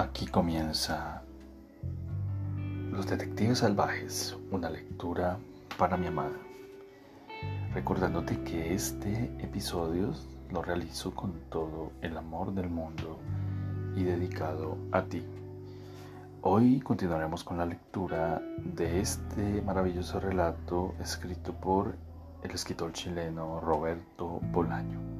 Aquí comienza Los Detectives Salvajes, una lectura para mi amada. Recordándote que este episodio lo realizo con todo el amor del mundo y dedicado a ti. Hoy continuaremos con la lectura de este maravilloso relato escrito por el escritor chileno Roberto Bolaño.